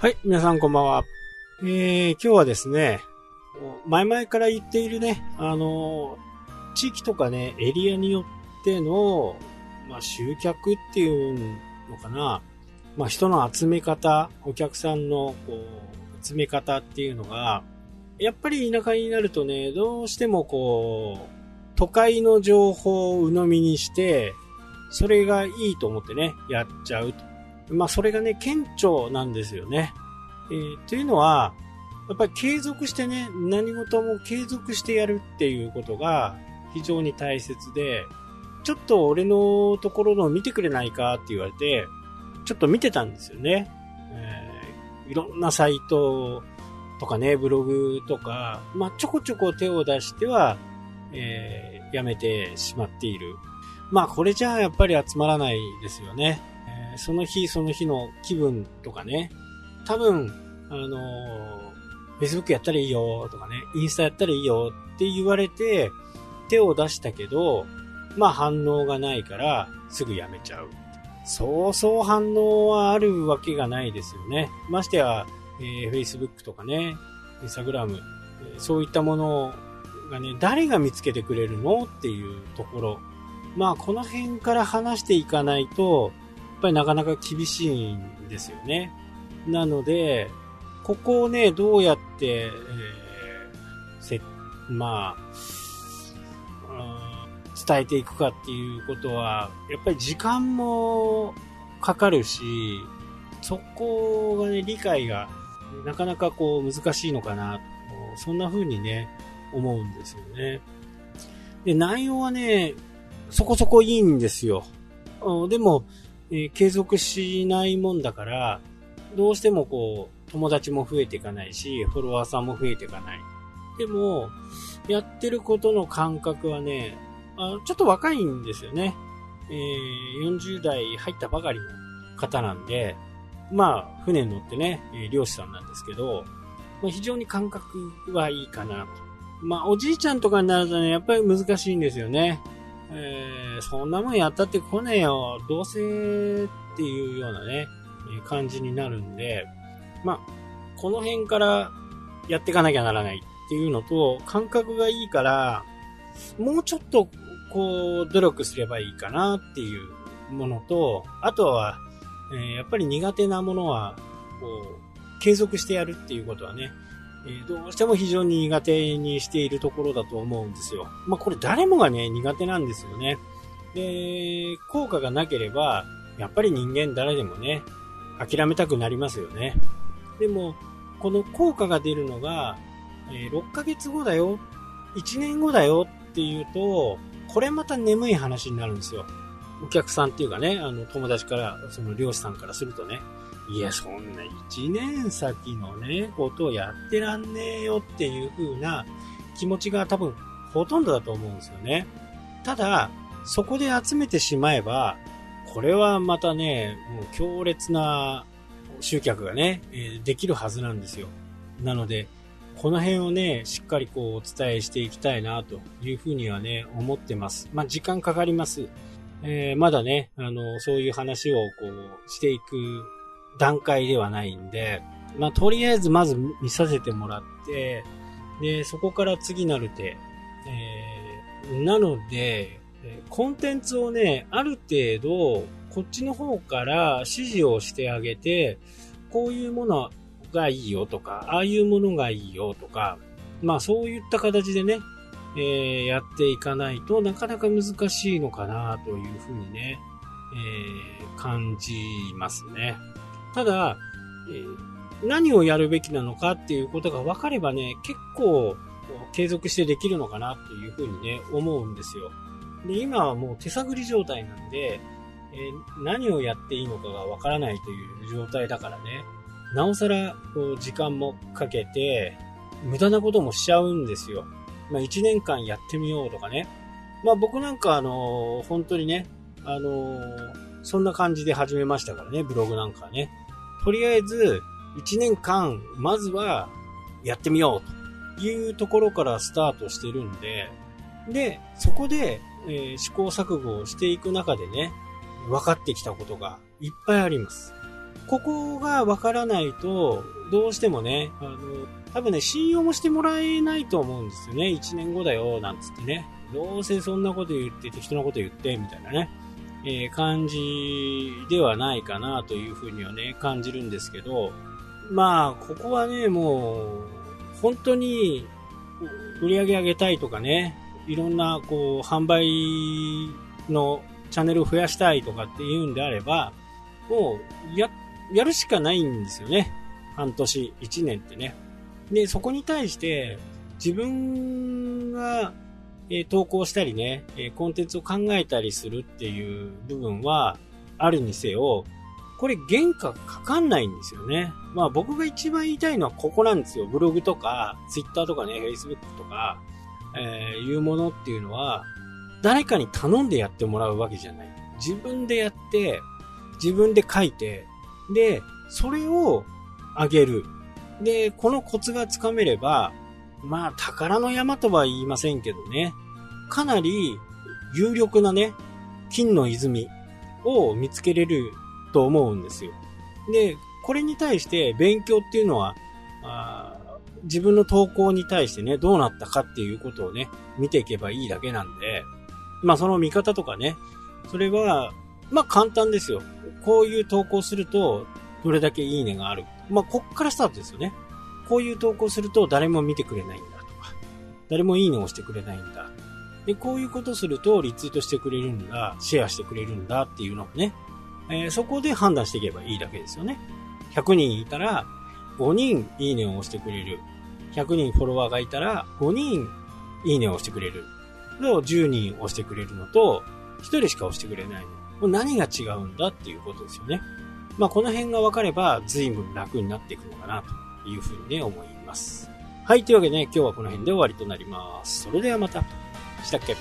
はい、皆さんこんばんは。えー、今日はですね、前々から言っているね、あの、地域とかね、エリアによっての、まあ、集客っていうのかな、まあ、人の集め方、お客さんの、こう、集め方っていうのが、やっぱり田舎になるとね、どうしてもこう、都会の情報を鵜呑みにして、それがいいと思ってね、やっちゃう。まあ、それがね、顕著なんですよね。えー、というのは、やっぱり継続してね、何事も継続してやるっていうことが非常に大切で、ちょっと俺のところの見てくれないかって言われて、ちょっと見てたんですよね。えー、いろんなサイトとかね、ブログとか、まあ、ちょこちょこ手を出しては、えー、やめてしまっている。まあ、これじゃあやっぱり集まらないですよね。その日その日の気分とかね。多分、あの、Facebook やったらいいよとかね、インスタやったらいいよって言われて、手を出したけど、まあ反応がないからすぐやめちゃう。そうそう反応はあるわけがないですよね。ましてや、えー、Facebook とかね、Instagram、え、そういったものがね、誰が見つけてくれるのっていうところ。まあこの辺から話していかないと、ぱりなかなか厳しいんですよね。なので、ここをね、どうやって、えー、せ、まあ、伝えていくかっていうことは、やっぱり時間もかかるし、そこがね、理解がなかなかこう難しいのかな、そんな風にね、思うんですよね。で、内容はね、そこそこいいんですよ。でも、えー、継続しないもんだから、どうしてもこう、友達も増えていかないし、フォロワーさんも増えていかない。でも、やってることの感覚はね、あちょっと若いんですよね。えー、40代入ったばかりの方なんで、まあ、船に乗ってね、え、漁師さんなんですけど、まあ、非常に感覚はいいかなと。まあ、おじいちゃんとかになるとね、やっぱり難しいんですよね。えー、そんなもんやったって来ねえよ、どうせっていうようなね、感じになるんで、まあ、この辺からやっていかなきゃならないっていうのと、感覚がいいから、もうちょっと、こう、努力すればいいかなっていうものと、あとは、えー、やっぱり苦手なものは、こう、継続してやるっていうことはね、え、どうしても非常に苦手にしているところだと思うんですよ。まあ、これ誰もがね、苦手なんですよね。で、効果がなければ、やっぱり人間誰でもね、諦めたくなりますよね。でも、この効果が出るのが、え、6ヶ月後だよ、1年後だよっていうと、これまた眠い話になるんですよ。お客さんっていうかね、あの、友達から、その漁師さんからするとね、いや、そんな1年先のね、ことをやってらんねえよっていう風な気持ちが多分ほとんどだと思うんですよね。ただ、そこで集めてしまえば、これはまたね、もう強烈な集客がね、できるはずなんですよ。なので、この辺をね、しっかりこうお伝えしていきたいなというふうにはね、思ってます。まあ、時間かかります。えー、まだね、あの、そういう話をこうしていく段階ではないんで、まあ、とりあえずまず見させてもらって、で、そこから次なる手。えー、なので、コンテンツをね、ある程度、こっちの方から指示をしてあげて、こういうものがいいよとか、ああいうものがいいよとか、まあそういった形でね、えー、やっていかないとなかなか難しいのかなというふうにね、えー、感じますね。ただ、えー、何をやるべきなのかっていうことが分かればね、結構継続してできるのかなというふうにね、思うんですよ。で、今はもう手探り状態なんで、えー、何をやっていいのかがわからないという状態だからね、なおさら、こう、時間もかけて、無駄なこともしちゃうんですよ。まあ、1年間やってみようとかね。まあ、僕なんか、あのー、本当にね、あのー、そんな感じで始めましたからね、ブログなんかね。とりあえず、1年間、まずは、やってみようというところからスタートしてるんで、で、そこで、えー、試行錯誤をしていく中でね、分かってきたことがいっぱいあります。ここがわからないと、どうしてもね、あの、多分ね、信用もしてもらえないと思うんですよね。1年後だよ、なんつってね。どうせそんなこと言って適当なこと言って、みたいなね。えー、感じではないかなというふうにはね、感じるんですけど、まあ、ここはね、もう、本当に、売り上げ上げたいとかね、いろんな、こう、販売のチャンネルを増やしたいとかっていうんであれば、もう、や、やるしかないんですよね。半年、1年ってね。で、そこに対して、自分が、え、投稿したりね、え、コンテンツを考えたりするっていう部分は、あるにせよ、これ原価かかんないんですよね。まあ僕が一番言いたいのはここなんですよ。ブログとか、ツイッターとかね、フェイスブックとか、えー、いうものっていうのは、誰かに頼んでやってもらうわけじゃない。自分でやって、自分で書いて、で、それをあげる。で、このコツがつかめれば、まあ、宝の山とは言いませんけどね、かなり有力なね、金の泉を見つけれると思うんですよ。で、これに対して勉強っていうのは、あ自分の投稿に対してね、どうなったかっていうことをね、見ていけばいいだけなんで、まあその見方とかね、それは、まあ簡単ですよ。こういう投稿すると、どれだけいいねがある。まあこっからスタートですよね。こういう投稿すると誰も見てくれないんだとか、誰もいいねをしてくれないんだ。で、こういうことするとリツイートしてくれるんだ、シェアしてくれるんだっていうのをね、えー、そこで判断していけばいいだけですよね。100人いたら、5人いいねを押してくれる。100人フォロワーがいたら、5人いいねを押してくれる。の10人押してくれるのと、1人しか押してくれないの。もう何が違うんだっていうことですよね。まあ、この辺が分かれば、随分楽になっていくのかな、というふうにね、思います。はい、というわけでね、今日はこの辺で終わりとなります。それではまた。したっけ？